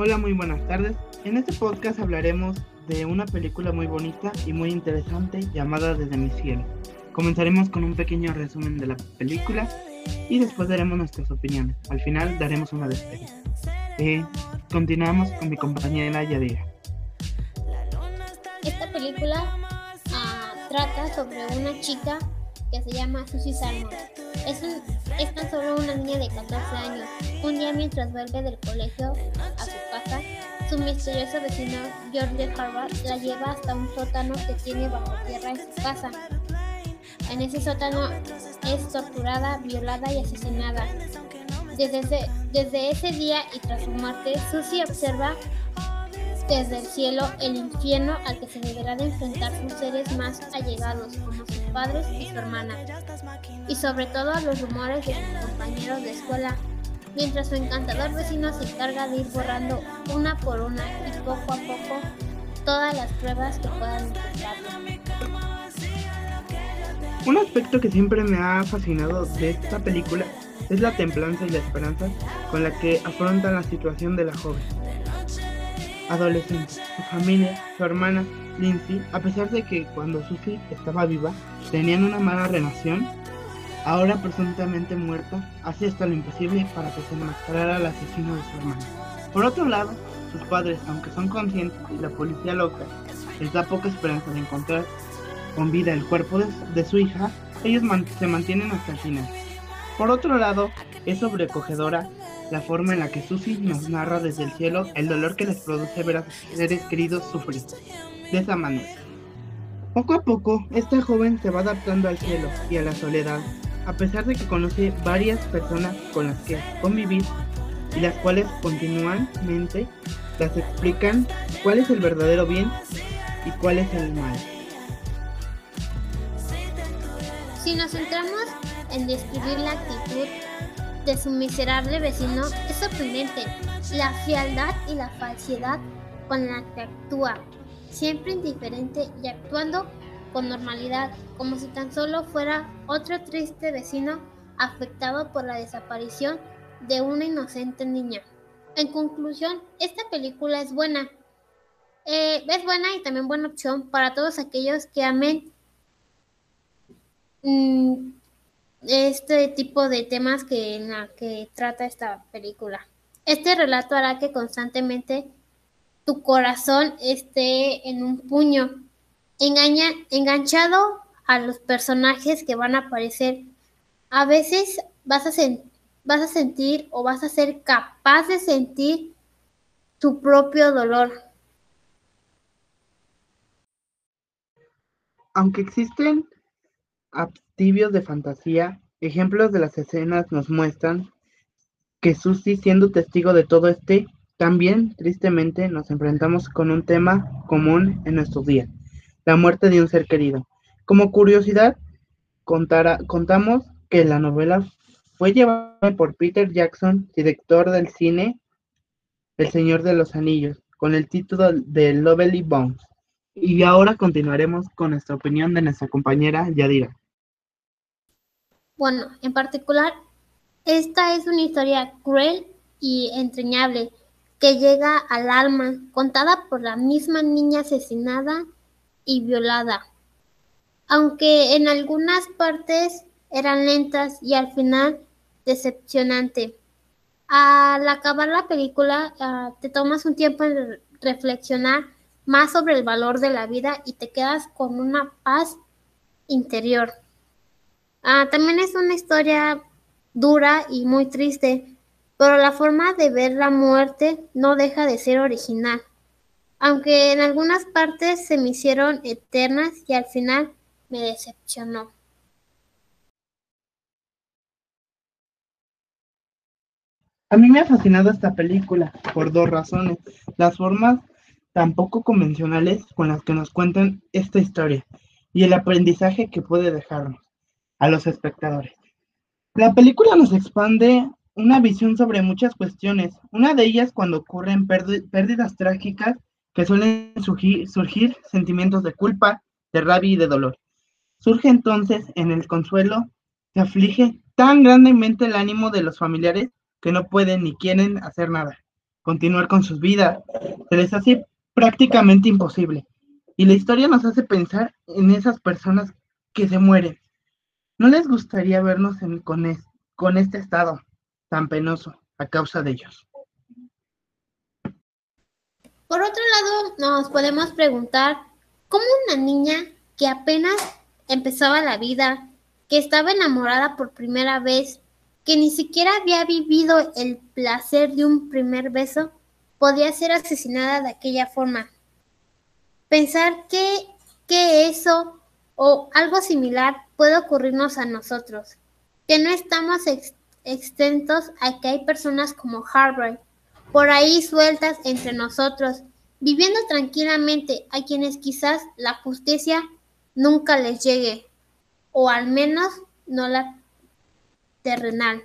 Hola, muy buenas tardes. En este podcast hablaremos de una película muy bonita y muy interesante llamada Desde mi cielo. Comenzaremos con un pequeño resumen de la película y después daremos nuestras opiniones. Al final daremos una despedida. Eh, continuamos con mi compañera Yadira. Esta película ah, trata sobre una chica que se llama Susie Salmon. Es, tan solo una niña de 14 años. Un día mientras vuelve del colegio a su casa, su misterioso vecino George Harvard la lleva hasta un sótano que tiene bajo tierra en su casa. En ese sótano es torturada, violada y asesinada. Desde ese, desde ese día y tras su muerte, Susie observa desde el cielo el infierno al que se deberá de enfrentar sus seres más allegados, como sus padres y su hermana, y sobre todo a los rumores de sus compañeros de escuela, mientras su encantador vecino se encarga de ir borrando una por una y poco a poco todas las pruebas que puedan encontrarlo. Un aspecto que siempre me ha fascinado de esta película es la templanza y la esperanza con la que afrontan la situación de la joven adolescente. Su familia, su hermana, Lindsay, a pesar de que cuando Susie estaba viva tenían una mala relación, ahora presuntamente muerta, hace hasta lo imposible para que se enmascarara al asesino de su hermana. Por otro lado, sus padres, aunque son conscientes y la policía loca les da poca esperanza de encontrar con vida el cuerpo de, su hija, ellos se mantienen hasta el final. Por otro lado, es sobrecogedora la forma en la que Susie nos narra desde el cielo el dolor que les produce ver a sus seres queridos sufrir. De esa manera. Poco a poco, esta joven se va adaptando al cielo y a la soledad, a pesar de que conoce varias personas con las que convivir y las cuales continuamente las explican cuál es el verdadero bien y cuál es el mal. Si nos centramos en describir la actitud de su miserable vecino es sorprendente. La frialdad y la falsedad con la que actúa, siempre indiferente y actuando con normalidad, como si tan solo fuera otro triste vecino afectado por la desaparición de una inocente niña. En conclusión, esta película es buena. Eh, es buena y también buena opción para todos aquellos que amen mm, este tipo de temas que, en la que trata esta película. Este relato hará que constantemente tu corazón esté en un puño, engaña, enganchado a los personajes que van a aparecer. A veces vas a, vas a sentir o vas a ser capaz de sentir tu propio dolor. Aunque existen tibios de fantasía, ejemplos de las escenas nos muestran que Susie, siendo testigo de todo este, también tristemente nos enfrentamos con un tema común en nuestros días, la muerte de un ser querido. Como curiosidad, contamos que la novela fue llevada por Peter Jackson, director del cine El Señor de los Anillos, con el título de Lovely Bones. Y ahora continuaremos con nuestra opinión de nuestra compañera Yadira. Bueno, en particular, esta es una historia cruel y entrañable que llega al alma, contada por la misma niña asesinada y violada. Aunque en algunas partes eran lentas y al final decepcionante. Al acabar la película ah, te tomas un tiempo en reflexionar más sobre el valor de la vida y te quedas con una paz interior. Ah, también es una historia dura y muy triste, pero la forma de ver la muerte no deja de ser original, aunque en algunas partes se me hicieron eternas y al final me decepcionó. A mí me ha fascinado esta película por dos razones. Las formas tan poco convencionales con las que nos cuentan esta historia y el aprendizaje que puede dejarnos a los espectadores. La película nos expande una visión sobre muchas cuestiones, una de ellas cuando ocurren pérdidas trágicas que suelen surgir, sentimientos de culpa, de rabia y de dolor. Surge entonces en el consuelo, se aflige tan grandemente el ánimo de los familiares que no pueden ni quieren hacer nada. continuar con sus vidas. Se les hace prácticamente imposible. Y la historia nos hace pensar en esas personas que se mueren. ¿No les gustaría vernos con, con este estado tan penoso a causa de ellos? Por otro lado, nos podemos preguntar cómo una niña que apenas empezaba la vida, que estaba enamorada por primera vez, que ni siquiera había vivido el placer de un primer beso, podía ser asesinada de aquella forma. Pensar que, que eso o algo similar puede ocurrirnos a nosotros, que no estamos extentos a que hay personas como Harvard por ahí sueltas entre nosotros, viviendo tranquilamente a quienes quizás la justicia nunca les llegue, o al menos no la terrenal.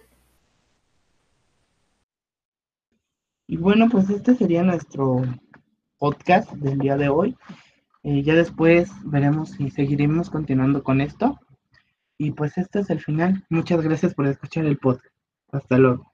Y bueno, pues este sería nuestro podcast del día de hoy. Eh, ya después veremos si seguiremos continuando con esto. Y pues este es el final. Muchas gracias por escuchar el podcast. Hasta luego.